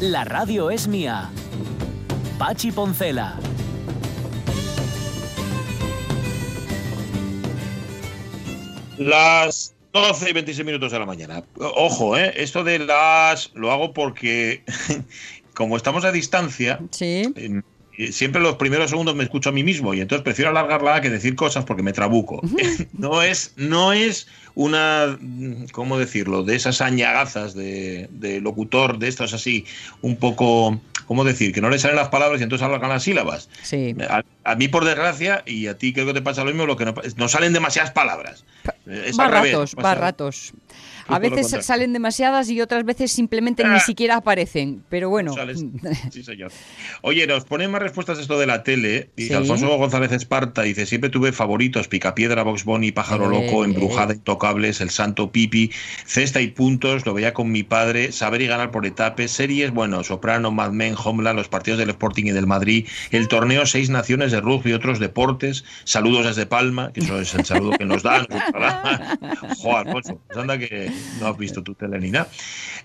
La radio es mía. Pachi Poncela. Las 12 y 26 minutos de la mañana. Ojo, ¿eh? esto de las lo hago porque como estamos a distancia, Sí. Siempre los primeros segundos me escucho a mí mismo y entonces prefiero alargarla que decir cosas porque me trabuco. no es no es una cómo decirlo, de esas añagazas de, de locutor de estos así un poco cómo decir, que no le salen las palabras y entonces alargan las sílabas. Sí. A, a mí, por desgracia, y a ti creo que te pasa lo mismo, lo que no, no salen demasiadas palabras. Es Va ratos, va ratos. A veces salen demasiadas y otras veces simplemente ni Ah. siquiera aparecen. Pero bueno. Sales- Sí, señor. Oye, nos ponen más respuestas a esto de la tele. Dice Sí. Alfonso González Esparta, dice, siempre tuve favoritos, Picapiedra, Box Bunny, Pájaro Eh, Loco, eh. Embrujada, Intocables, El Santo Pipi, Cesta y Puntos, lo veía con mi padre, Saber y Ganar por Etapes, series, bueno, Soprano, Mad Men, Homeland, los partidos del Sporting y del Madrid, el torneo Seis Naciones de Rugby y otros deportes, saludos desde Palma, que eso es el saludo que nos dan. Joder, Alfonso, pues anda que no has visto tu tele ni nada.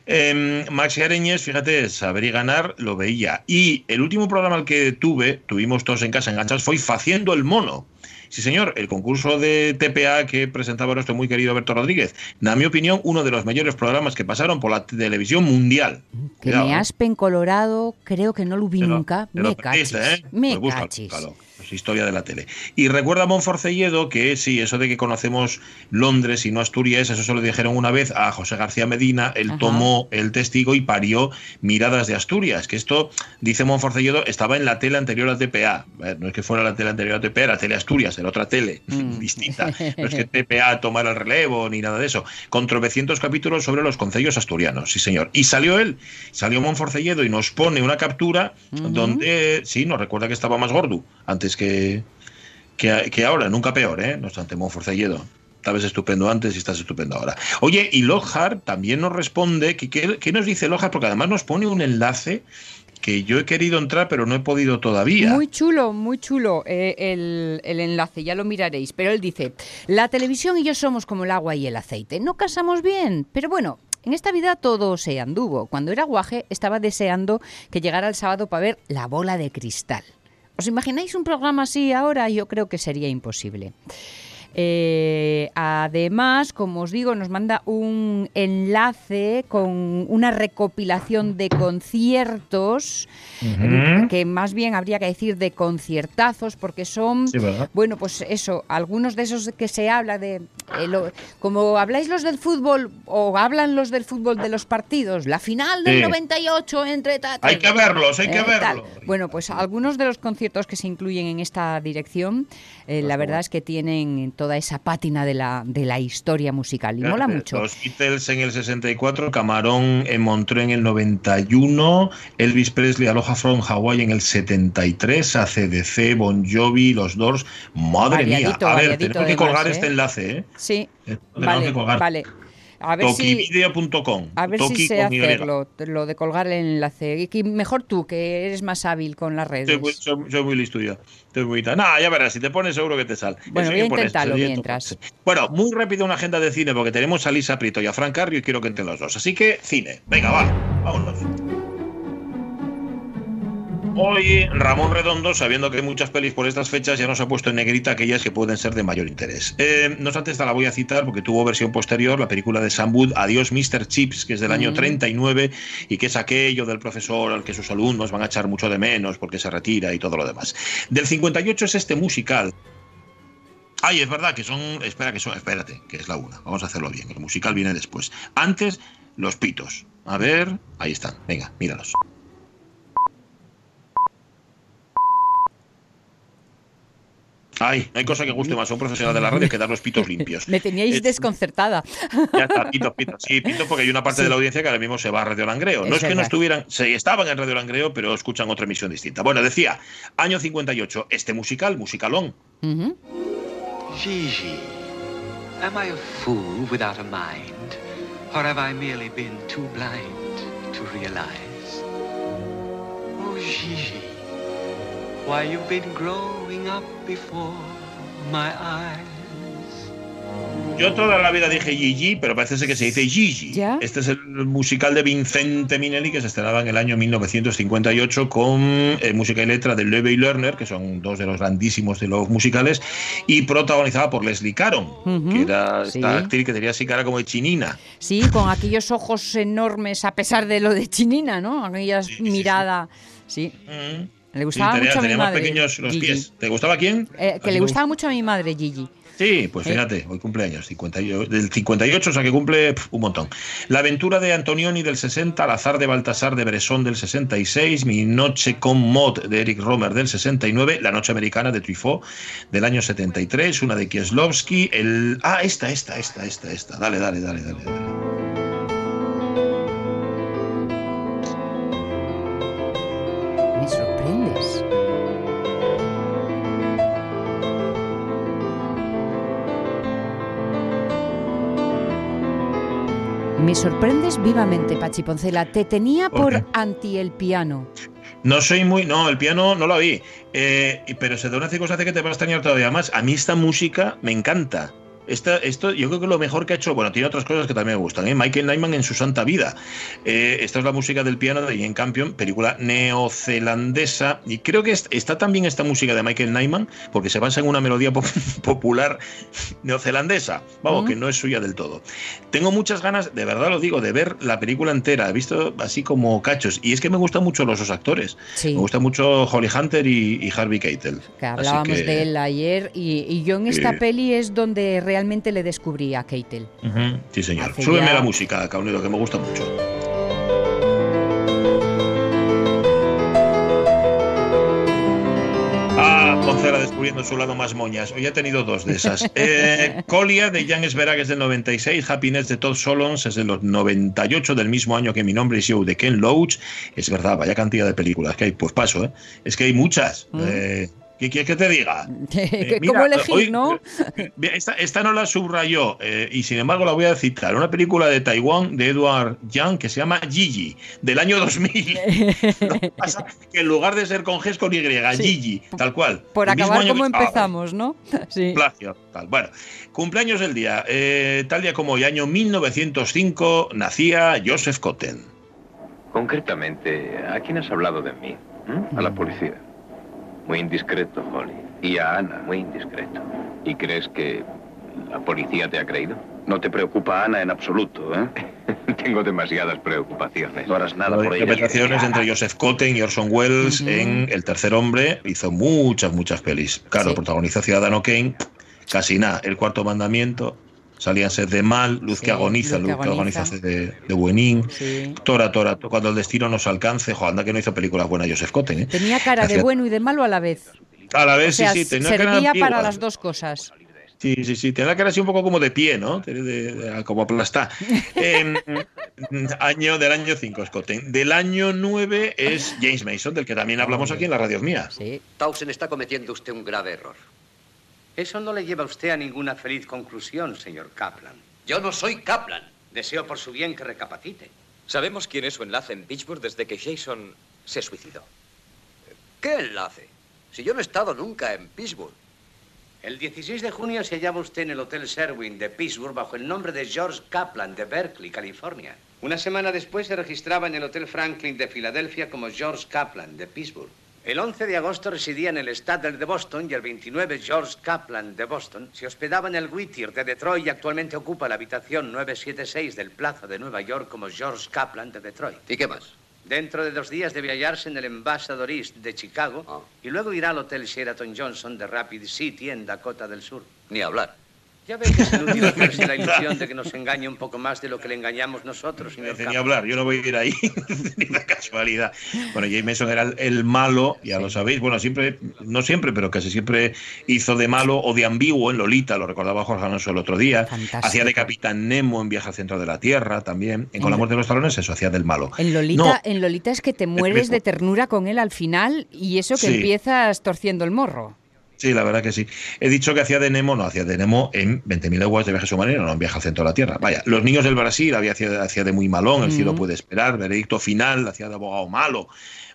Eh, Maxi Areñez, fíjate, saber y ganar lo veía. Y el último programa al que tuve, tuvimos todos en casa enganchados, fue Faciendo el Mono. Sí, señor, el concurso de TPA que presentaba nuestro muy querido Berto Rodríguez. Na mi opinión, uno de los mayores programas que pasaron por la televisión mundial. Que me ¿eh? aspen colorado, creo que no lo vi Te nunca. te Me perdiste, cachis. ¿eh? Me Pues búscalo, cachis. búscalo. Pues historia de la tele. Y recuerda a Monforcelledo que sí, eso de que conocemos Londres y no Asturias, eso se lo dijeron una vez a José García Medina, él Ajá. tomó el testigo y parió Miradas de Asturias, que esto, dice Monforcelledo, estaba en la tele anterior a TPA. No es que fuera la tele anterior a TPA, era Tele Asturias, era otra tele Mm. distinta. No es que TPA tomara el relevo ni nada de eso. Con tropecientos capítulos sobre los concellos asturianos, sí señor. Y salió él, salió Monforcelledo y nos pone una captura donde, sí, nos recuerda que estaba más gordo antes que, que, ahora, nunca peor, ¿eh? No obstante, Monforcelledo. Estabas estupendo antes y estás estupendo ahora. Oye, y Lohar también nos responde, ¿qué, nos dice Lohar? Porque además nos pone un enlace que yo he querido entrar, pero no he podido todavía. Muy chulo, muy chulo eh, el, el enlace, ya lo miraréis. Pero él dice, la televisión y yo somos como el agua y el aceite. No casamos bien, pero bueno, en esta vida todo se anduvo. Cuando era guaje estaba deseando que llegara el sábado para ver La bola de cristal. ¿Os imagináis un programa así ahora? Yo creo que sería imposible. Eh, además, como os digo, nos manda un enlace con una recopilación de conciertos, que más bien habría que decir de conciertazos, porque son, bueno, pues eso, algunos de esos que se habla de, eh, lo- como habláis los del fútbol o hablan los del fútbol de los partidos, la final del Sí. 98 entre... ta- ta- Hay que verlos, hay que eh, verlos. Bueno, pues algunos de los conciertos que se incluyen en esta dirección, eh, la verdad es que tienen toda esa pátina de la, de la historia musical y mola Eh, mucho. Los Beatles en el 64, Camarón en Montreux en el 91, Elvis Presley, Aloha from Hawaii en el 73, ACDC, Bon Jovi, Los Doors. Madre mía, Variadito, a ver, tenemos que colgar más, este ¿eh? enlace, ¿eh? Sí, Eh, tenemos vale, que colgar. vale. A ver si... Tokivideo.com. A ver si Toki sé con Y. hacerlo, lo de colgar el enlace. Y mejor tú, que eres más hábil con las redes. Soy muy, soy- soy muy listo yo. Soy muy. Nah, ya verás, si te pones seguro que te sale. Bueno, voy a intentarlo mientras. Bueno, muy rápido una agenda de cine porque tenemos a Lisa Prieto y a Frank Carrio y quiero que entren los dos. Así que cine. Venga, va, vámonos. Hoy Ramón Redondo, sabiendo que hay muchas pelis por estas fechas, ya nos ha puesto en negrita aquellas que pueden ser de mayor interés. Eh, no obstante, esta la voy a citar porque tuvo versión posterior, la película de Sam Wood, Adiós Mr. Chips, que es del año Mm. 39 y que es aquello del profesor al que sus alumnos van a echar mucho de menos porque se retira y todo lo demás. Del 58 es este musical. Ay, es verdad que son. Espera, que son. Espérate, que es la una. Vamos a hacerlo bien. El musical viene después. Antes, los pitos. A ver. Ahí están. Venga, míralos. Ay, no hay cosa que guste más a un profesional de la radio que dar los pitos limpios. Me teníais Es- desconcertada. Ya está, pito, pito. Sí, pito, porque hay una parte de la audiencia que ahora mismo se va a Radio Langreo. No Es es, que no estuvieran, se estaban en Radio Langreo, pero escuchan otra emisión distinta. Bueno, decía, año 58, este musical, musicalón. Gigi, am I a fool without a mind? Or have I merely been too blind to realize? Oh, Gigi, why you've been growing up before my eyes. Yo toda la vida dije Gigi, pero parece ser que se dice Gigi. ¿Ya? Este es el musical de Vincente Minelli que se estrenaba en el año 1958 con eh, música y letra de Leve y Lerner, que son dos de los grandísimos de los musicales, y protagonizada por Leslie Caron, Ujú, que era sí. esta actriz que tenía así cara como de chinina. Sí, con aquellos ojos enormes, a pesar de lo de Chinina, ¿no? Aquella Sí, sí, sí. mirada. Sí. Mm. Le gustaba Sí, tenía, mucho a mi madre. pequeños los Gigi. pies. ¿Te gustaba quién? Eh, que ¿A le gustaba mucho a mi madre, Gigi. Sí, pues Eh. fíjate, hoy cumpleaños, 58, del 58, o sea que cumple pf, un montón. La aventura de Antonioni del 60, Al azar de Baltasar de Bresson del 66, Mi noche con Mod de Eric Romer del 69, La noche americana de Truffaut del año 73, una de Kieslowski, el... Ah, esta, esta, esta, esta, esta. Dale, dale, dale, dale. dale. Me sorprendes vivamente, Pachi Poncela. Te tenía ¿Por anti el piano. No soy muy. No, el piano no lo vi. Eh, pero se da una circunstancia que te va a extrañar todavía más. A mí esta música me encanta. Esta, esto yo creo que lo mejor que ha hecho, bueno, tiene otras cosas que también me gustan. ¿eh? Michael Nyman en su santa vida. Eh, esta es la música del piano de Jane Campion, película neozelandesa. Y creo que est- está también esta música de Michael Nyman, porque se basa en una melodía pop- popular neozelandesa. Vamos, que no es suya del todo. Tengo muchas ganas, de verdad lo digo, de ver la película entera. He visto así como cachos. Y es que me gustan mucho los dos actores. Sí. Me gusta mucho Holly Hunter y, y Harvey Keitel. Que hablábamos que- de él ayer y, y yo en esta peli es donde realmente le descubrí a Keitel. Sí, señor. Hace Súbeme ya- la música, Caunero, que me gusta mucho. Ah, Poncela descubriendo su lado más moñas. Hoy ha tenido dos de esas. Eh, Colia de Jan Sverag es del 96, Happiness de Todd Solons es de los 98 del mismo año que Mi nombre es Joe de Ken Loach. Es verdad, vaya cantidad de películas que hay. Pues paso, ¿eh? Es que hay muchas. Mm. Eh, ¿Qué quieres que te diga? Eh, ¿Cómo elegir, hoy- no? eh, Esta, esta no la subrayó eh, y sin embargo la voy a citar. Una película de Taiwán de Edward Yang que se llama Gigi, del año 2000. Lo que pasa es que en lugar de ser con G es con Y, Gigi, tal cual. Por El acabar como que- Ah, empezamos, ¿no? Sí. plagio, tal. Bueno, cumpleaños del día. Eh, tal día como hoy, año 1905, nacía Joseph Cotten. Concretamente, ¿a quién has hablado de mí? ¿Mm? A la policía. Muy indiscreto, Holly. Y a Ana, muy indiscreto. ¿Y crees que la policía te ha creído? No te preocupa Ana en absoluto, ¿eh? Tengo demasiadas preocupaciones. No harás nada por ella. Interpretaciones entre Joseph Cotten y Orson Welles Ujú. en El tercer hombre. Hizo muchas, muchas pelis. Claro, Sí. protagonizó Ciudadano Kane, casi nada. El cuarto mandamiento, Salían Sed de Mal, Luz Sí, que agoniza, Luz Luz que agoniza de, de Buenín. Sí. Tora, Tora, cuando el destino nos alcance. Jo, anda que no hizo películas buenas Joseph Cotten, ¿eh? Tenía cara de bueno y de malo a la vez. A la O vez, sea, sí, sí. Tenía cara antigua. para las dos cosas. Sí, sí, sí. Tenía la cara así un poco como de pie, ¿no? De- de- de- como aplastada. Em, año del año 5 Scotten. Del año 9 es James Mason, del que también hablamos aquí en las radios mías. Sí. Towson está cometiendo usted un grave error. Eso no le lleva a usted a ninguna feliz conclusión, señor Kaplan. Yo no soy Kaplan. Deseo por su bien que recapacite. Sabemos quién es su enlace en Pittsburgh desde que Jason se suicidó. ¿Qué enlace? Si yo no he estado nunca en Pittsburgh. El 16 de junio se hallaba usted en el Hotel Sherwin de Pittsburgh bajo el nombre de George Kaplan de Berkeley, California. Una semana después se registraba en el Hotel Franklin de Filadelfia como George Kaplan de Pittsburgh. El 11 de agosto residía en el Stadler de Boston y el 29 George Kaplan de Boston se hospedaba en el Whittier de Detroit y actualmente ocupa la habitación 976 del Plaza de Nueva York como George Kaplan de Detroit. ¿Y qué más? Dentro de dos días debe hallarse en el Ambassador East de Chicago Ah. y luego irá al Hotel Sheraton Johnson de Rapid City en Dakota del Sur. Ni hablar. Ya ve que es el hacerse la ilusión de que nos engañe un poco más de lo que le engañamos nosotros, señor Tenía Kaplan. hablar, yo no voy a ir ahí, ni de casualidad. Bueno, James Mason era el, el malo, ya lo sabéis. Bueno, siempre, no siempre, pero casi siempre hizo de malo o de ambiguo en Lolita, lo recordaba Jorge Alonso el otro día. Fantástico. Hacía de Capitán Nemo en Viaje al Centro de la Tierra también. En Con la muerte de los talones, eso, hacía del malo. En Lolita, No, en Lolita es que te mueres de ternura con él al final y eso que Sí. empiezas torciendo el morro. Sí, la verdad que sí. He dicho que hacía de Nemo, no, hacía de Nemo en 20.000 leguas de viaje submarino, no en viaje al centro de la Tierra. Vaya, Los niños del Brasil había, hacía, hacía de muy malón, El cielo Mm. puede esperar, Veredicto final, hacía de abogado malo.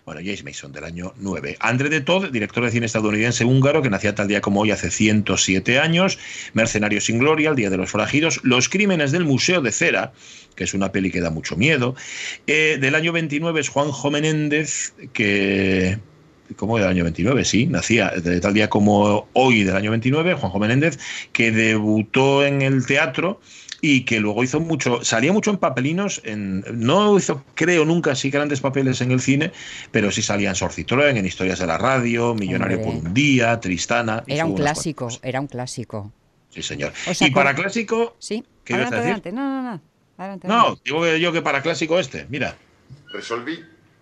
Bueno, James Mason, del año 9. André de Todd, director de cine estadounidense húngaro, que nacía tal día como hoy, hace 107 años. Mercenarios sin gloria, El Día de los Forajidos. Los crímenes del Museo de Cera, que es una peli que da mucho miedo. Eh, del año 29 es Juanjo Menéndez, que ¿Cómo del año 29? Sí, nacía de tal día como hoy del año 29, Juanjo Menéndez, que debutó en el teatro y que luego hizo mucho, salía mucho en papelinos, en, no hizo, creo, nunca así grandes papeles en el cine, pero sí salía en Sor Citroën, en Historias de la Radio, Millonario Hombre. por un día, Tristana. Era un clásico, era un clásico. Sí, señor. O sea, y para con- clásico, Sí, ¿Qué ibas a adelante, decir? adelante. No, no, no. Adelante, no, adelante. digo que yo que para clásico este, mira. Resolví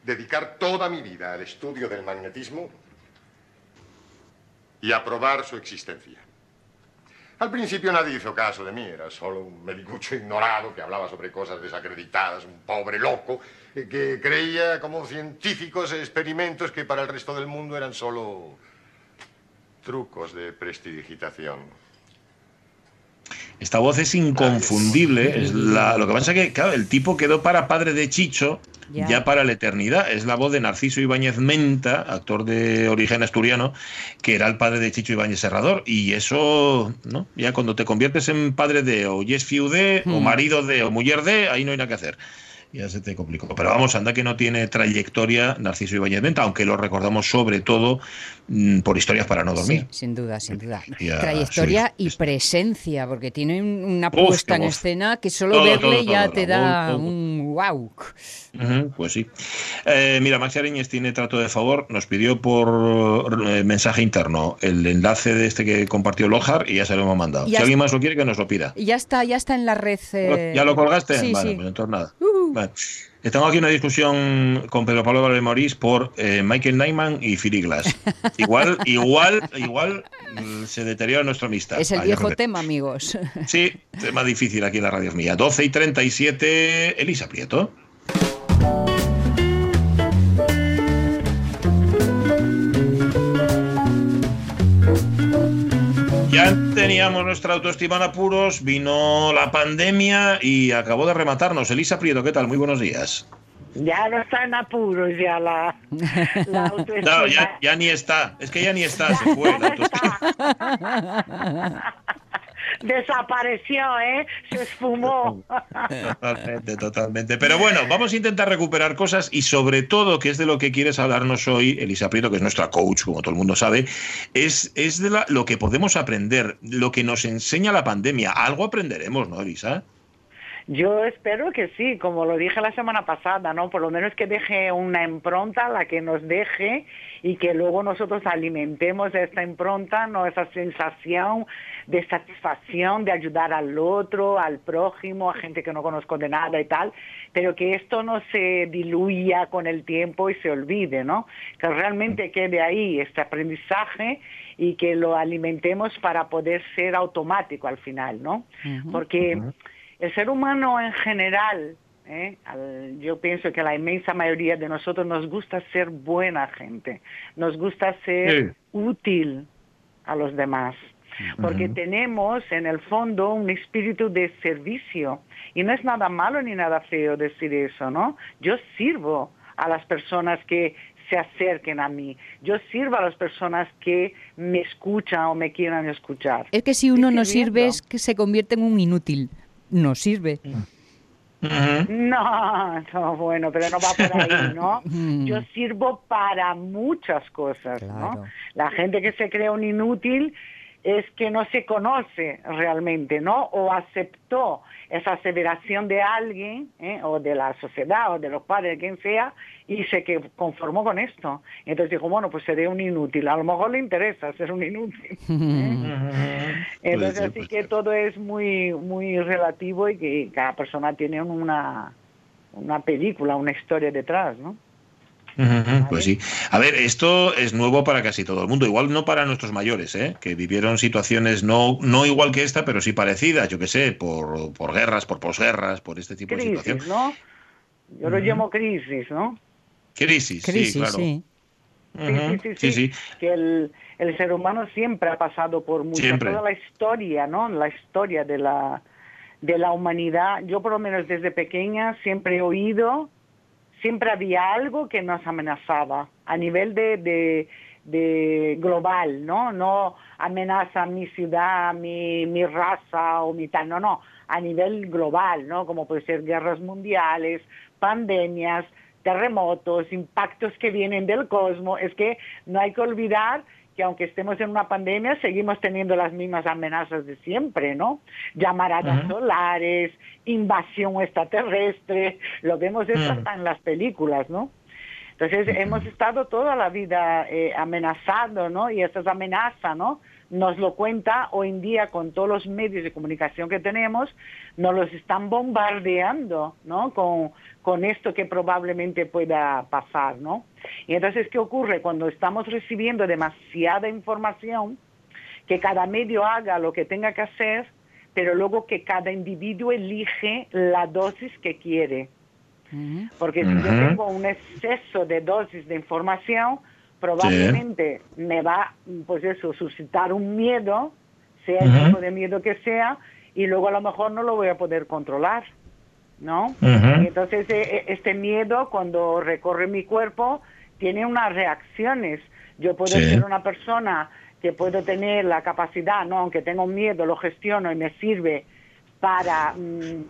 dedicar toda mi vida al estudio del magnetismo y a probar su existencia. Al principio nadie hizo caso de mí, era solo un medicucho ignorado que hablaba sobre cosas desacreditadas, un pobre loco eh, que creía como científicos experimentos que para el resto del mundo eran solo trucos de prestidigitación. Esta voz es inconfundible. Es la, lo que pasa es que, claro, el tipo quedó para padre de Chicho Ya. ya. para la eternidad. Es la voz de Narciso Ibáñez Menta, actor de origen asturiano, que era el padre de Chicho Ibáñez Serrador. Y eso, ¿no? Ya cuando te conviertes en padre de, o yes fiu de, o Hmm. marido de, o mujer de, ahí no hay nada que hacer. Ya se te complicó. Pero vamos, anda que no tiene trayectoria Narciso Ibáñez Menta, aunque lo recordamos sobre todo por historias para no dormir. Sí, sin duda, sin duda. Y a Trayectoria y presencia, porque tiene un- una puesta en escena que solo Todo, verle todo, ya todo, te da un wow. Pues sí. Eh, mira, Maxi Areñez tiene trato de favor. Nos pidió por eh, mensaje interno el enlace de este que compartió Lojar y ya se lo hemos mandado. Ya si alguien más lo quiere, que nos lo pida. Y ya está, ya está en la red. eh, ¿Ya lo colgaste? Sí, vale, sí. pues entonces nada. Uh. Vale. Tengo aquí una discusión con Pedro Pablo Valde Morís por eh, Michael Nyman y Philly Glass. Igual, igual, igual mm, se deteriora nuestra amistad. Es el Ah, viejo tema, amigos. Sí, tema difícil aquí en la radio mía. 12 y 37, Elisa Prieto. Ya teníamos nuestra autoestima en apuros, vino la pandemia y acabó de rematarnos. Elisa Prieto, ¿qué tal? Muy buenos días. Ya no está en apuros ya la, la autoestima. No, ya, ya ni está. Es que ya ni está, se fue la autoestima. Desapareció, ¿eh? Se esfumó. Totalmente, totalmente. Pero bueno, vamos a intentar recuperar cosas y sobre todo, que es de lo que quieres hablarnos hoy, Elisa Prieto, que es nuestra coach, como todo el mundo sabe, es, es de la- lo que podemos aprender, lo que nos enseña la pandemia. Algo aprenderemos, ¿no, Elisa? Yo espero que sí, como lo dije la semana pasada, ¿no? Por lo menos que deje una impronta, la que nos deje, y que luego nosotros alimentemos esta impronta, ¿no? Esa sensación de satisfacción, de ayudar al otro, al prójimo, a gente que no conozco de nada y tal, pero que esto no se diluya con el tiempo y se olvide, ¿no? Que realmente quede ahí este aprendizaje y que lo alimentemos para poder ser automático al final, ¿no? Porque el ser humano en general, ¿eh? Al- yo pienso que la inmensa mayoría de nosotros nos gusta ser buena gente, nos gusta ser Sí. útil a los demás, porque tenemos en el fondo un espíritu de servicio y no es nada malo ni nada feo decir eso, ¿no? Yo sirvo a las personas que se acerquen a mí, yo sirvo a las personas que me escuchan o me quieran escuchar. Es que si uno no sirve es que se convierte en un inútil. No sirve. No, no, bueno, pero no va por ahí, ¿no? Yo sirvo para muchas cosas, ¿no? La gente que se cree un inútil es que no se conoce realmente, ¿no? O aceptó esa aseveración de alguien, ¿eh? o de la sociedad, o de los padres, de quien sea, y se que conformó con esto. Entonces dijo, bueno, pues seré un inútil. A lo mejor le interesa ser un inútil. ¿eh? Entonces así que todo es muy, muy relativo y que cada persona tiene una, una película, una historia detrás, ¿no? Pues sí. A ver, esto es nuevo para casi todo el mundo, igual no para nuestros mayores, ¿eh? que vivieron situaciones no, no igual que esta, pero sí parecidas, yo qué sé, por, por guerras, por posguerras, por este tipo de situaciones. ¿no? Yo lo llamo crisis, ¿no? Crisis, sí, claro. Sí. Sí, sí, sí, Que el, el, ser humano siempre ha pasado por mucho, toda la historia, ¿no? La historia de la, de la humanidad. Yo por lo menos desde pequeña siempre he oído siempre había algo que nos amenazaba a nivel de, de, global, ¿no? No amenaza mi ciudad, mi, mi raza o mi tal, no, no, a nivel global, ¿no? Como puede ser guerras mundiales, pandemias, terremotos, impactos que vienen del cosmos. Es que no hay que olvidar que aunque estemos en una pandemia, seguimos teniendo las mismas amenazas de siempre, ¿no? Llamaradas solares, invasión extraterrestre, lo vemos eso hasta en las películas, ¿no? Entonces hemos estado toda la vida eh, amenazando, ¿no? Y estas amenazas, ¿no? Nos lo cuenta hoy en día con todos los medios de comunicación que tenemos, nos los están bombardeando, ¿no? Con, con esto que probablemente pueda pasar, ¿no? Y entonces, ¿qué ocurre? Cuando estamos recibiendo demasiada información, que cada medio haga lo que tenga que hacer, pero luego que cada individuo elige la dosis que quiere. Porque si yo tengo un exceso de dosis de información, probablemente me va, pues eso, suscitar un miedo, sea el tipo de miedo que sea, y luego a lo mejor no lo voy a poder controlar, ¿no? Y entonces e, e, este miedo cuando recorre mi cuerpo tiene unas reacciones. Yo puedo ser una persona que puedo tener la capacidad, ¿no? Aunque tengo miedo, lo gestiono y me sirve para mm,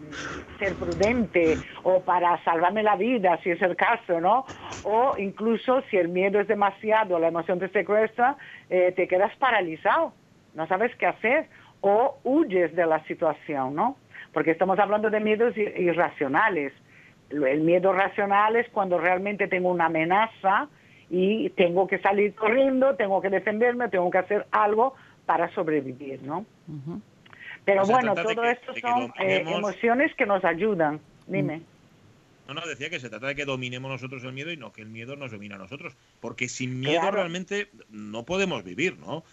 ser prudente o para salvarme la vida, si es el caso, ¿no? O incluso si el miedo es demasiado, la emoción te secuestra, eh, te quedas paralizado, no sabes qué hacer o huyes de la situación, ¿no? Porque estamos hablando de miedos irracionales. El miedo racional es cuando realmente tengo una amenaza y tengo que salir corriendo, tengo que defenderme, tengo que hacer algo para sobrevivir, ¿no? Pero bueno, todo esto son eh, emociones que nos ayudan. Dime. Mm. No, no, decía que se trata de que dominemos nosotros el miedo y no que el miedo nos domine a nosotros. Porque sin miedo realmente no podemos vivir, ¿no?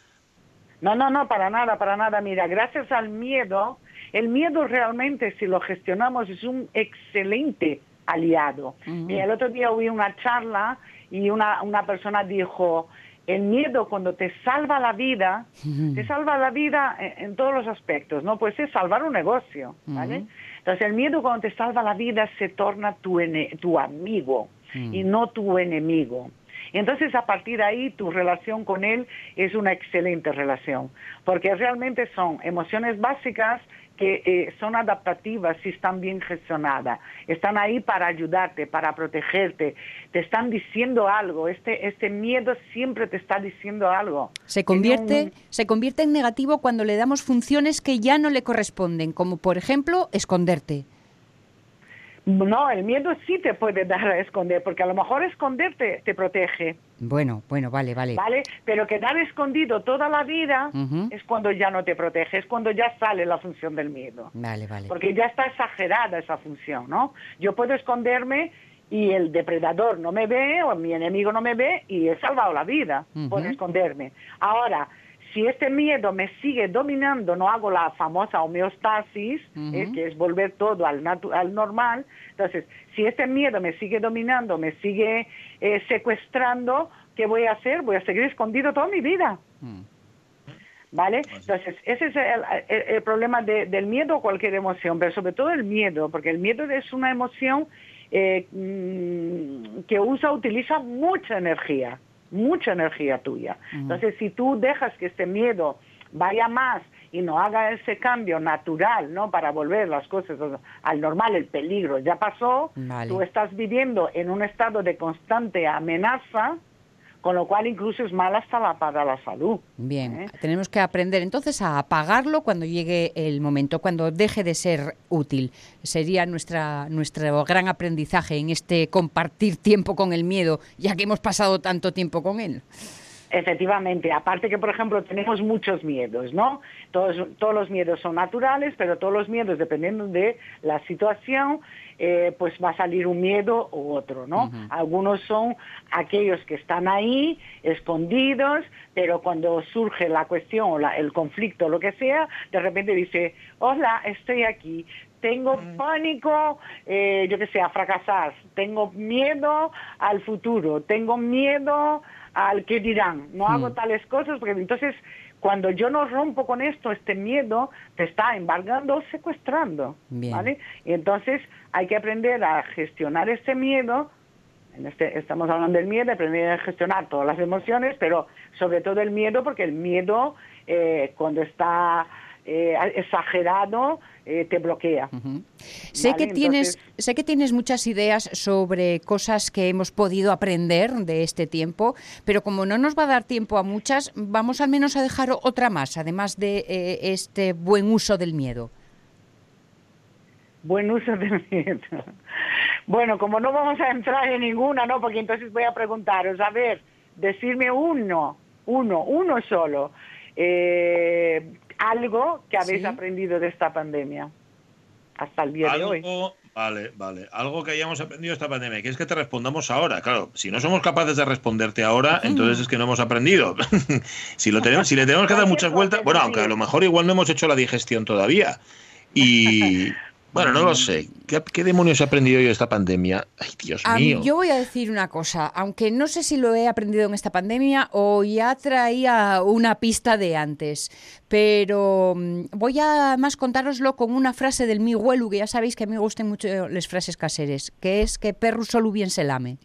No, no, no, para nada, para nada. Mira, gracias al miedo, el miedo realmente, si lo gestionamos, es un excelente aliado. Y el otro día oí una charla y una, una persona dijo, el miedo cuando te salva la vida, te salva la vida en, todos los aspectos, ¿no? Pues es salvar un negocio, ¿vale? Entonces el miedo cuando te salva la vida se torna tu, tu amigo y no tu enemigo. Entonces a partir de ahí tu relación con él es una excelente relación, porque realmente son emociones básicas que eh, son adaptativas si están bien gestionadas. Están ahí para ayudarte, para protegerte. Te están diciendo algo. Este, este miedo siempre te está diciendo algo. Se convierte, se convierte en negativo cuando le damos funciones que ya no le corresponden, como por ejemplo esconderte. No, el miedo sí te puede dar a esconder, porque a lo mejor esconderte te protege. Bueno, bueno, vale, vale. Vale, pero quedar escondido toda la vida es cuando ya no te protege, es cuando ya sale la función del miedo. Vale, vale. Porque ya está exagerada esa función, ¿no? Yo puedo esconderme y el depredador no me ve o mi enemigo no me ve y he salvado la vida por esconderme. Ahora, si este miedo me sigue dominando, no hago la famosa homeostasis, eh, que es volver todo al, al normal, entonces, si este miedo me sigue dominando, me sigue eh, secuestrando, ¿qué voy a hacer? Voy a seguir escondido toda mi vida. Mm. ¿Vale? Entonces, ese es el, problema del miedo o cualquier emoción, pero sobre todo el miedo, porque el miedo es una emoción eh, mm, que usa, utiliza mucha energía mucha energía tuya. Entonces, si tú dejas que este miedo vaya más y no haga ese cambio natural, ¿no? Para volver las cosas al normal, el peligro ya pasó, tú estás viviendo en un estado de constante amenaza, con lo cual incluso es mal hasta la, para la salud. Bien, ¿eh? tenemos que aprender entonces a apagarlo cuando llegue el momento, cuando deje de ser útil. Sería nuestra, nuestro gran aprendizaje en este compartir tiempo con el miedo, ya que hemos pasado tanto tiempo con él. Efectivamente, aparte que, por ejemplo, tenemos muchos miedos, ¿no? Todos, todos los miedos son naturales, pero todos los miedos, dependiendo de la situación, eh, pues va a salir un miedo u otro, ¿no? Algunos son aquellos que están ahí, escondidos, pero cuando surge la cuestión, o la- el conflicto, lo que sea, de repente dice, hola, estoy aquí, tengo pánico, eh, yo que sé, a fracasar, tengo miedo al futuro, tengo miedo al que dirán, no hago Mm. tales cosas, porque entonces cuando yo no rompo con esto, este miedo te está embargando o secuestrando, Bien. ¿vale? Y entonces hay que aprender a gestionar este miedo, en este, estamos hablando del miedo, aprender a gestionar todas las emociones, pero sobre todo el miedo, porque el miedo eh, cuando está eh, exagerado eh, te bloquea. Sé Vale, que tienes, entonces- sé que tienes muchas ideas sobre cosas que hemos podido aprender de este tiempo, pero como no nos va a dar tiempo a muchas, vamos al menos a dejar otra más, además de eh, este buen uso del miedo. Buen uso del miedo. Bueno, como no vamos a entrar en ninguna, ¿no? Porque entonces voy a preguntaros, a ver, decirme uno, uno, uno solo, eh, algo que habéis Sí. aprendido de esta pandemia hasta el día de hoy. Vale, vale. Algo que hayamos aprendido de esta pandemia. Que es que te respondamos ahora. Claro, si no somos capaces de responderte ahora, entonces es que no hemos aprendido. si, lo tenemos, si le tenemos que dar muchas vueltas, bueno, aunque a lo mejor igual no hemos hecho la digestión todavía. Y bueno, no lo sé. ¿Qué, qué demonios he aprendido yo de esta pandemia? Ay, Dios A mí- mío. yo voy a decir una cosa, aunque no sé si lo he aprendido en esta pandemia o ya traía una pista de antes, pero mm, voy a más contároslo con una frase del mi huelu, que ya sabéis que a mí me gustan mucho las frases caseres, que es que perro solo bien se lame.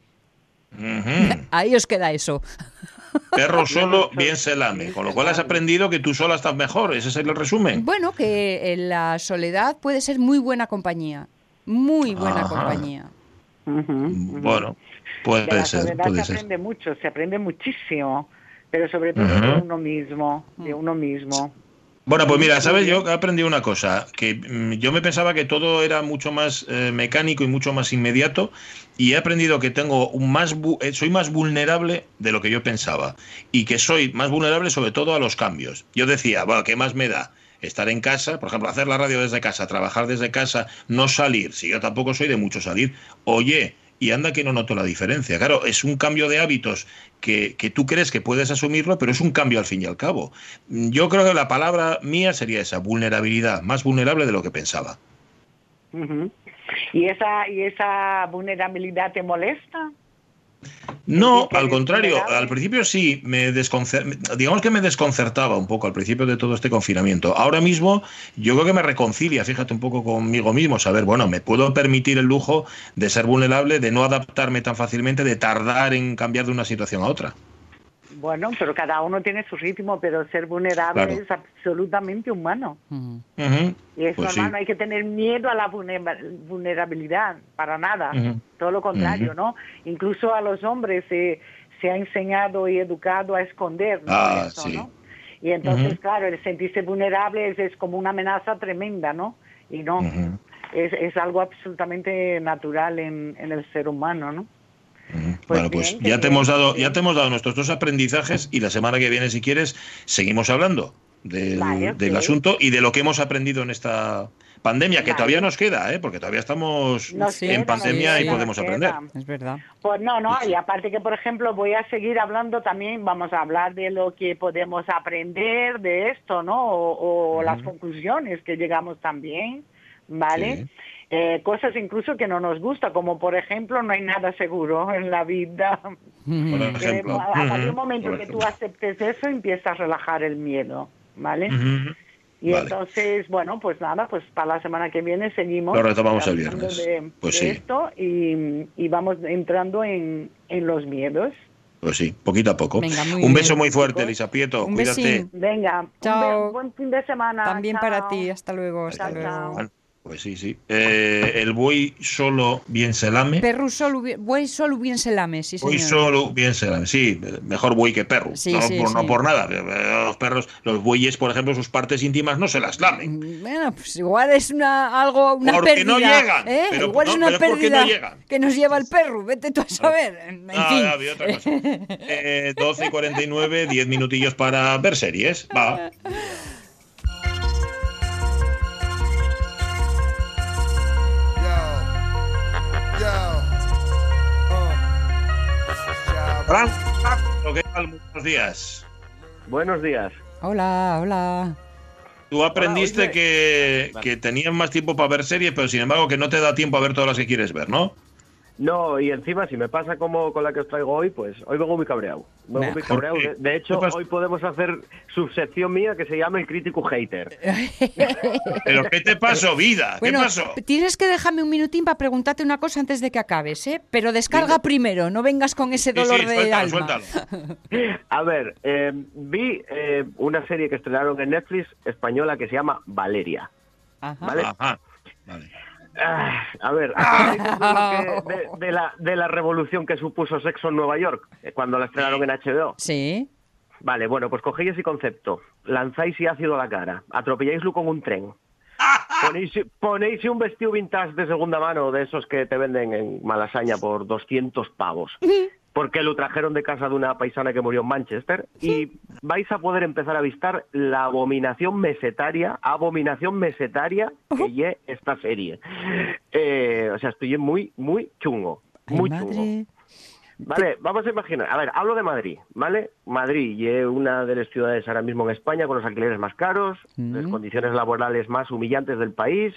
Ujú. Ahí os queda eso. Perro solo bien se lame. Con lo cual has aprendido que tú sola estás mejor. Ese es el resumen. Bueno, que en la soledad puede ser muy buena compañía, muy buena Ajá. compañía. Bueno, de puede la ser, soledad puede se ser. aprende mucho, se aprende muchísimo, pero sobre todo de uno mismo, Mm. de uno mismo. Bueno, pues mira, ¿sabes? Yo he aprendido una cosa, que mm, yo me pensaba que todo era mucho más eh, mecánico y mucho más inmediato, y he aprendido que tengo un más eh, soy más vulnerable de lo que yo pensaba, y que soy más vulnerable sobre todo a los cambios. Yo decía, bueno, ¿qué más me da? Estar en casa, por ejemplo, hacer la radio desde casa, trabajar desde casa, no salir, si yo tampoco soy de mucho salir, oye, y anda que no noto la diferencia. Claro, es un cambio de hábitos que, que tú crees que puedes asumirlo, pero es un cambio al fin y al cabo. Yo creo que la palabra mía sería esa, vulnerabilidad, más vulnerable de lo que pensaba. ¿Y esa, ¿Y esa vulnerabilidad te molesta? No, al contrario, al principio sí, me digamos que me desconcertaba un poco al principio de todo este confinamiento. Ahora mismo yo creo que me reconcilia, fíjate un poco conmigo mismo, saber, bueno, me puedo permitir el lujo de ser vulnerable, de no adaptarme tan fácilmente, de tardar en cambiar de una situación a otra. Bueno, pero cada uno tiene su ritmo, pero ser vulnerable Claro. es absolutamente humano. Y es Pues normal, sí. no hay que tener miedo a la vulnera- vulnerabilidad, para nada. Todo lo contrario. ¿no? Incluso a los hombres se, se ha enseñado y educado a esconder ¿no? Ah, eso, sí. ¿no? Y entonces, claro, el sentirse vulnerable es, es como una amenaza tremenda, ¿no? Y no, es, es algo absolutamente natural en, en el ser humano, ¿no? Bueno, pues bien, ya te bien, hemos dado, ya te hemos dado nuestros dos aprendizajes y la semana que viene, si quieres, seguimos hablando del, Vale, del asunto y de lo que hemos aprendido en esta pandemia, que Vale. todavía nos queda, ¿eh? porque todavía estamos Nos en queda, pandemia y podemos aprender. Es verdad. Pues no, no, y aparte que, por ejemplo, voy a seguir hablando también, vamos a hablar de lo que podemos aprender de esto, ¿no? O, o las conclusiones que llegamos también, ¿vale? Eh, cosas incluso que no nos gusta, como por ejemplo, no hay nada seguro en la vida. Por Eh, ejemplo. a a partir del momento por que tú aceptes eso, empiezas a relajar el miedo, ¿vale? Ujú. Y Vale. entonces, bueno, pues nada, pues para la semana que viene seguimos. Lo retomamos el hablando viernes. De, Pues de sí. esto y, y vamos entrando en, en los miedos. Pues sí, poquito a poco. Venga, muy un bien, beso muy fuerte. Elisa Prieto. Un Cuídate. besín. Venga, un Chao. be- buen fin de semana. También para chao. ti. Hasta luego. Hasta Chao, luego. chao. Pues sí, sí. Eh, el buey solo bien se lame. Perro solo, buey solo bien se lame, sí, Buey señor. solo bien se lame. Sí, mejor buey que perro. Sí, no, sí, por, no por nada. Los perros, los bueyes, por ejemplo, sus partes íntimas no se las lamen. Bueno, pues igual es una algo una Porque pérdida. no llegan, ¿eh? pero igual no, es una no pérdida que nos lleva el perro. Vete tú a saber. En Ah, fin. vi otra cosa. Eh, 12 y 49, 10 minutillos para ver series. Va. Fran, ¿qué tal? Buenos días. Buenos días. Hola, hola. Tú aprendiste que, que tenías más tiempo para ver series, pero sin embargo que no te da tiempo a ver todas las que quieres ver, ¿no? No, y encima si me pasa como con la que os traigo hoy, pues hoy vengo muy cabreado. Vengo Nah. muy cabreado. De, de hecho, hoy podemos hacer subsección mía que se llama el crítico hater. ¿Pero qué te pasó, vida? ¿Qué Bueno, pasó? tienes que dejarme un minutín para preguntarte una cosa antes de que acabes, ¿eh? Pero descarga primero, no vengas con ese Sí, dolor sí, de suéltalo, alma. suéltalo. A ver, eh, vi eh, una serie que estrenaron en Netflix española que se llama Valeria. Ajá. ¿Vale? Ajá. Vale. Ah, a ver, ¿acordáis de, lo que- de- de la, de la revolución que supuso Sexo en Nueva York eh, cuando la estrenaron en HBO? Sí. Vale, bueno, pues cogéis ese concepto, lanzáis y ácido a la cara, atropelláislo con un tren, ponéis, ponéis un vestido vintage de segunda mano de esos que te venden en Malasaña por 200 pavos, porque lo trajeron de casa de una paisana que murió en Manchester, y vais a poder empezar a avistar la abominación mesetaria, abominación mesetaria que lle esta serie. Eh, o sea, estoy muy, muy chungo, Ay, muy chungo. madre. Vale, vamos a imaginar. A ver, hablo de Madrid, ¿vale? Madrid y es una de las ciudades ahora mismo en España con los alquileres más caros, las condiciones laborales más humillantes del país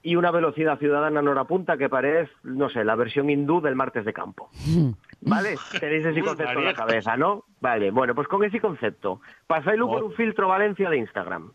y una velocidad ciudadana en hora punta que parece, no sé, la versión hindú del martes de campo. ¿Vale? Tenéis ese concepto en la cabeza, ¿no? Vale, bueno, pues con ese concepto, pasáislo por un filtro Valencia de Instagram.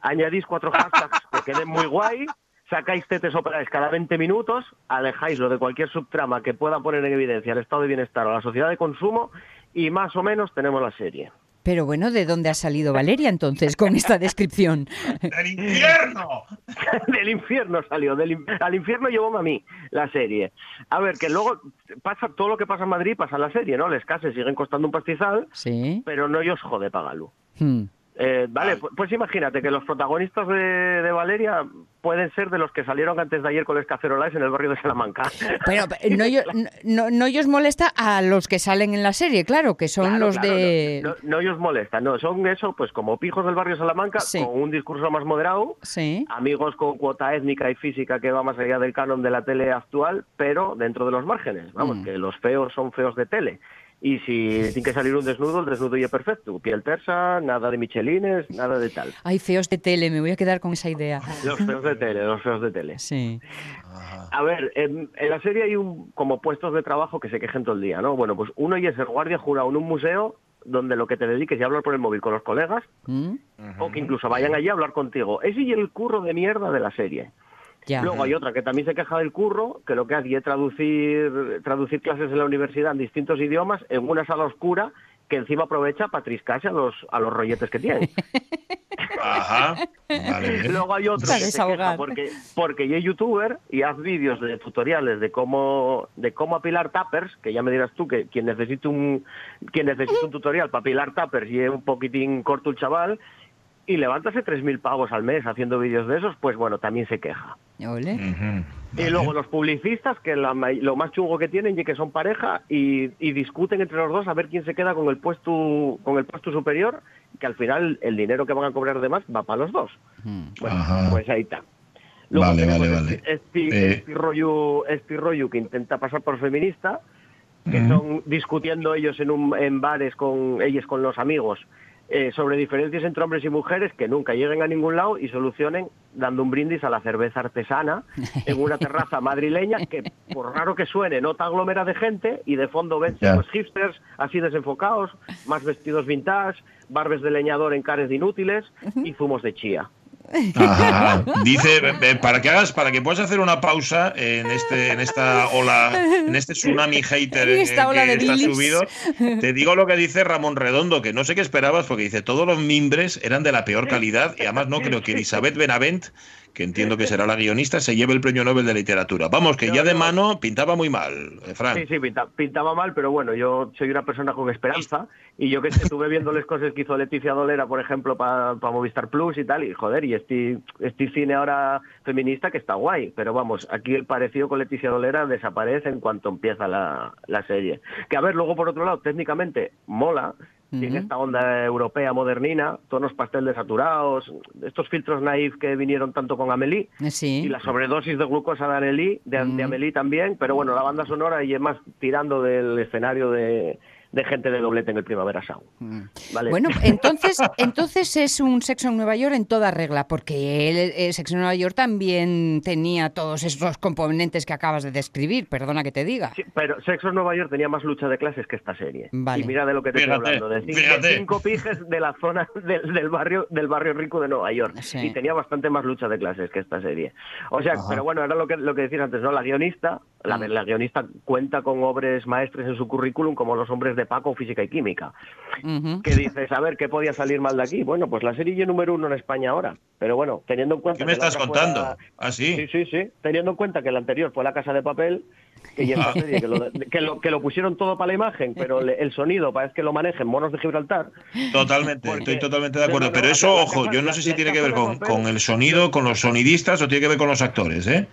Añadís cuatro hashtags que queden muy guay, sacáis tetes operales cada 20 minutos, alejáislo de cualquier subtrama que pueda poner en evidencia el estado de bienestar o la sociedad de consumo y más o menos tenemos la serie. Pero bueno, ¿de dónde ha salido Valeria entonces con esta descripción? ¡Del infierno! del infierno salió, del in- al infierno llevó a mí la serie. A ver, que luego pasa todo lo que pasa en Madrid, pasa en la serie, ¿no? Les cases siguen costando un pastizal, Sí. pero no ellos jode pagarlo. Hmm. Eh, vale, pu- pues imagínate que los protagonistas de, de Valeria pueden ser de los que salieron antes de ayer con los cacerolais en el barrio de Salamanca. Pero no, yo- no, no ellos molesta a los que salen en la serie, claro, que son Claro, los claro, de... No, no, no ellos molestan, no, son eso, pues como pijos del barrio Salamanca, Sí. con un discurso más moderado, Sí. amigos con cuota étnica y física que va más allá del canon de la tele actual, pero dentro de los márgenes. Vamos, Mm. que los feos son feos de tele. Y si tiene que salir un desnudo, el desnudo ya es perfecto. Piel tersa, nada de michelines, nada de tal. Ay, feos de tele, me voy a quedar con esa idea. Los feos de tele, los feos de tele. Sí. A ver, en, en la serie hay un, como puestos de trabajo que se quejen todo el día, ¿no? Bueno, pues uno y es el guardia jurado en un museo donde lo que te dediques es a hablar por el móvil con los colegas ¿Mm? o que incluso vayan allí a hablar contigo. Ese y el curro de mierda de la serie. Ya. Luego hay otra que también se queja del curro, que lo que hace es traducir, traducir clases en la universidad en distintos idiomas en una sala oscura que encima aprovecha para triscarse a los, a los rolletes que tiene. Ajá. Vale. Luego hay otro Para que se queja porque, porque yo es youtuber y haz vídeos de tutoriales de cómo de cómo apilar tappers, que ya me dirás tú que quien necesite un quien necesite un tutorial para apilar tappers y es un poquitín corto el chaval y levántase 3.000 pavos al mes haciendo vídeos de esos, pues bueno, también se queja. Ole. Ujú. Y luego los publicistas, que la ma- lo más chungo que tienen y que son pareja y, y discuten entre los dos a ver quién se queda con el puesto con el puesto superior, que al final el dinero que van a cobrar de más va para los dos. Bueno, Ajá. pues ahí está. Vale, tenemos vale, este- vale. Este, Eh. este rollo, este rollo que intenta pasar por feminista, que son discutiendo ellos en, un, en bares con ellos con los amigos eh, sobre diferencias entre hombres y mujeres que nunca lleguen a ningún lado y solucionen dando un brindis a la cerveza artesana en una terraza madrileña que, por raro que suene, no está aglomerada de gente y de fondo ven Ya. los hipsters así desenfocados, más vestidos vintage, barbes de leñador en cares de inútiles y zumos de chía. Ajá. Dice, eh, para que hagas, para que puedas hacer una pausa en este, en esta ola, en este tsunami hater En eh, esta ola que de está subido, te digo lo que dice Ramón Redondo, que no sé qué esperabas, porque dice todos los mimbres eran de la peor calidad, y además no creo que Elizabeth Benavent, que entiendo que será la guionista, se lleve el premio Nobel de Literatura. Vamos, que ya de mano pintaba muy mal, eh, Fran. Sí, sí, pinta- pintaba mal, pero bueno, yo soy una persona con esperanza y yo que estuve viendo las cosas que hizo Leticia Dolera, por ejemplo, para Movistar Plus y tal, y joder, y este, este cine ahora feminista que está guay, pero vamos, aquí el parecido con Leticia Dolera desaparece en cuanto empieza la, la serie. Que a ver, luego por otro lado, técnicamente mola, tiene esta onda europea modernina, tonos pastel desaturados, estos filtros naif que vinieron tanto con Amélie, Sí. y la sobredosis de glucosa de Amélie, de, de Amélie también, pero bueno, la banda sonora y es más tirando del escenario de, de gente de doblete en el Primavera Sound. ¿vale? Bueno, entonces, entonces es un Sexo en Nueva York en toda regla, porque el, el Sexo en Nueva York también tenía todos esos componentes que acabas de describir, perdona que te diga. Pero Sexo en Nueva York tenía más lucha de clases que esta serie. Vale. Y mira de lo que te Fíjate, estoy hablando, de cinco, de cinco pijes de la zona del, del barrio del barrio rico de Nueva York. Sí. Y tenía bastante más lucha de clases que esta serie. O sea, Ajá. pero bueno, era lo que, lo que decías antes, ¿no? La guionista, la, Mm. la guionista cuenta con obras maestres en su currículum como Los hombres de Paco, Física y Química. Que dices, a ver, ¿qué podía salir mal de aquí? Bueno, pues la serie número uno en España ahora. Pero bueno, teniendo en cuenta... ¿Qué me que la estás contando? la- ¿Ah, sí? Sí, sí, sí. Teniendo en cuenta que la anterior fue La Casa de Papel, que, ya esta serie, que, lo, que, lo, que lo pusieron todo para la imagen, pero le- el sonido parece que lo manejen monos de Gibraltar. Totalmente, Porque- estoy totalmente de acuerdo. No, no, Pero eso, ojo, yo no sé si tiene que ver con, con el sonido, con los sonidistas o tiene que ver con los actores, ¿eh?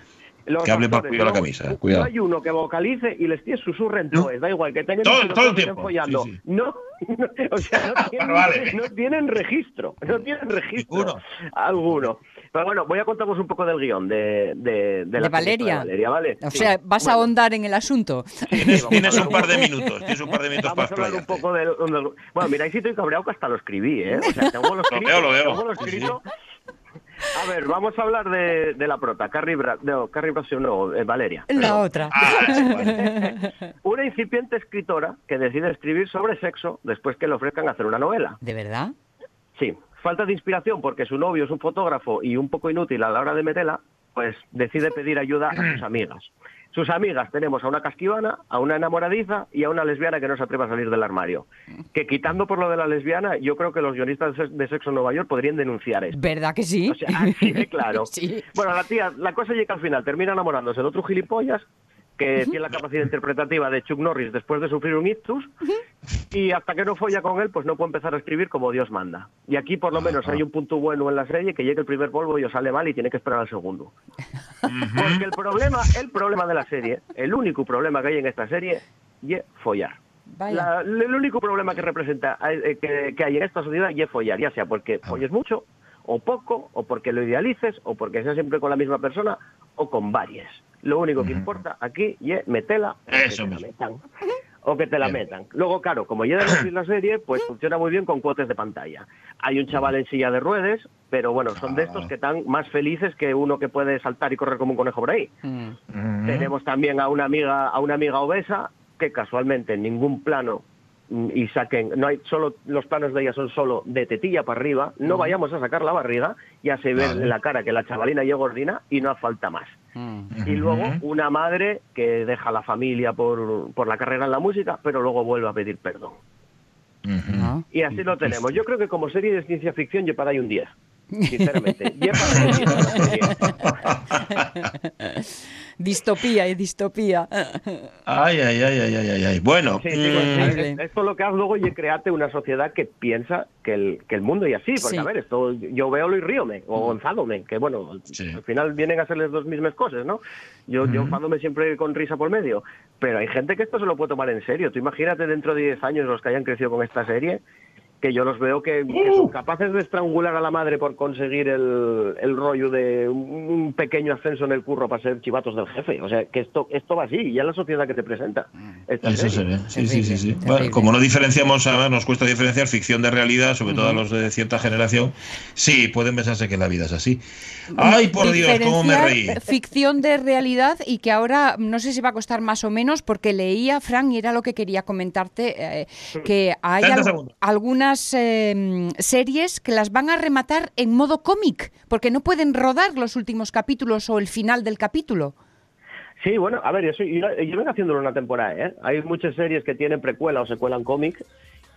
Los Que hable para cuidar la no- camisa, no cuidado. hay uno que vocalice y les tíos susurren todos, da igual, que tengan Todo- que todo el tiempo, follando. sí, sí. No, no, o sea, no tienen, Vale. no tienen registro, no tienen registro alguno. Pero bueno, voy a contaros un poco del guion de, de, de la De Valeria. película ¿vale? O Sí. sea, vas a Bueno, ahondar en el asunto. Tienes, tienes un par de minutos, tienes un par de minutos Vamos para a hablar un poco del... del- Bueno, mira, ahí sí estoy cabreado que hasta lo escribí, ¿eh? O sea, tengo lo Lo escrito. veo, lo veo. tengo lo Sí, escrito. A ver, vamos a hablar de, de la prota, Carrie Bra no, Carrie Bradshaw, no, eh, Valeria. La otra. Una incipiente escritora que decide escribir sobre sexo después que le ofrezcan hacer una novela. ¿De verdad? Sí, falta de inspiración porque su novio es un fotógrafo y un poco inútil a la hora de meterla, pues decide pedir ayuda a sus amigas. Sus amigas tenemos a una casquivana, a una enamoradiza y a una lesbiana que no se atreve a salir del armario. Que quitando por lo de la lesbiana, yo creo que los guionistas de Sexo en Nueva York podrían denunciar esto. ¿Verdad que sí? O sea, así de claro. Sí. Bueno, la tía, la cosa llega al final, termina enamorándose de otro gilipollas que tiene la capacidad interpretativa de Chuck Norris después de sufrir un ictus y hasta que no folla con él, pues no puede empezar a escribir como Dios manda. Y aquí por lo menos hay un punto bueno en la serie que llega el primer polvo y os sale mal y tiene que esperar al segundo. Porque el problema, el problema de la serie, el único problema que hay en esta serie, es follar. La- el único problema que representa eh, que, que hay en esta sociedad es follar, ya sea porque folles mucho, o poco, o porque lo idealices, o porque sea siempre con la misma persona, o con varias. Lo único que importa aquí es metela o que Eso te la metan. O que te la metan. Luego, claro, como ya de la serie, pues funciona muy bien con cuotes de pantalla. Hay un chaval en silla de ruedas, pero bueno, son de estos que están más felices que uno que puede saltar y correr como un conejo por ahí. Tenemos también a una amiga, a una amiga obesa que casualmente en ningún plano mm, y saquen, no hay solo los planos de ella son solo de tetilla para arriba, no vayamos a sacar la barriga, ya se ve Vale. en la cara que la chavalina es gordina y no falta más. Y luego una madre que deja la familia por, por la carrera en la música, pero luego vuelve a pedir perdón. Y así lo tenemos. Yo creo que como serie de ciencia ficción yo para ahí un 10. Sinceramente. Lle para ahí un 10 la serie. distopía y distopía. Ay, ay, ay, ay, ay, ay, ay. Bueno, Sí, digo, mm, esto lo que haz luego y crearte una sociedad que piensa que el, que el mundo es así. Porque, Sí. a ver, esto yo veo y ríome, o enfádome, que bueno, al final vienen a ser las dos mismas cosas, ¿no? Yo, yo enfádome siempre con risa por medio. Pero hay gente que esto se lo puede tomar en serio. Tú imagínate dentro de 10 años los que hayan crecido con esta serie, que yo los veo que, que son capaces de estrangular a la madre por conseguir el, el rollo de un, un pequeño ascenso en el curro para ser chivatos del jefe. O sea, que esto, esto va así, y ya es la sociedad que te presenta. esta Eso se serie. ve. Sí, sí, sí, sí. Bueno, como no diferenciamos, además nos cuesta diferenciar ficción de realidad, sobre todo a los de cierta generación, sí, pueden pensarse que la vida es así. Ay, por Dios, cómo me reí. Ficción de realidad y que ahora no sé si va a costar más o menos porque leía, Frank, y era lo que quería comentarte, eh, que hay 30 al- segundos. Algunas eh, series que las van a rematar en modo cómic, porque no pueden rodar los últimos capítulos o el final del capítulo. Sí, bueno, a ver, yo, soy, yo, yo vengo haciéndolo una temporada, ¿eh? Hay muchas series que tienen precuela o secuela en cómic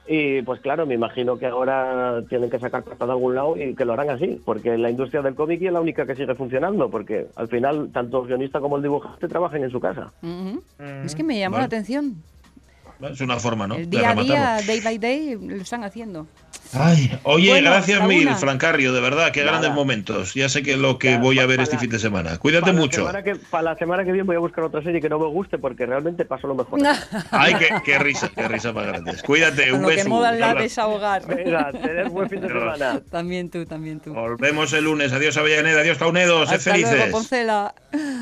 Y pues claro, me imagino que ahora tienen que sacar carta de algún lado y que lo harán así, porque la industria del cómic es la única que sigue funcionando, porque al final tanto el guionista como el dibujante trabajan en su casa. Ujú. Es que me llamó Vale. la atención. Es una forma, ¿no? El día a día, day by day, lo están haciendo. Ay, oye, Bueno, gracias mil, una. Francarrio, de verdad, qué Nada. grandes momentos. Ya sé que lo que Ya, voy a ver este la- fin de semana. Cuídate para mucho. La que, para la semana que viene voy a buscar otra serie que no me guste porque realmente paso lo mejor. Ay, qué, qué risa, qué risa más grandes. Cuídate, Con un lo que beso. mola la desahogar. Venga, tener buen fin de semana. También tú, también tú. Volvemos el lunes. Adiós, Avellaneda. Adiós, Taunedo. Sed Hasta luego, felices. Poncela.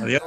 Adiós.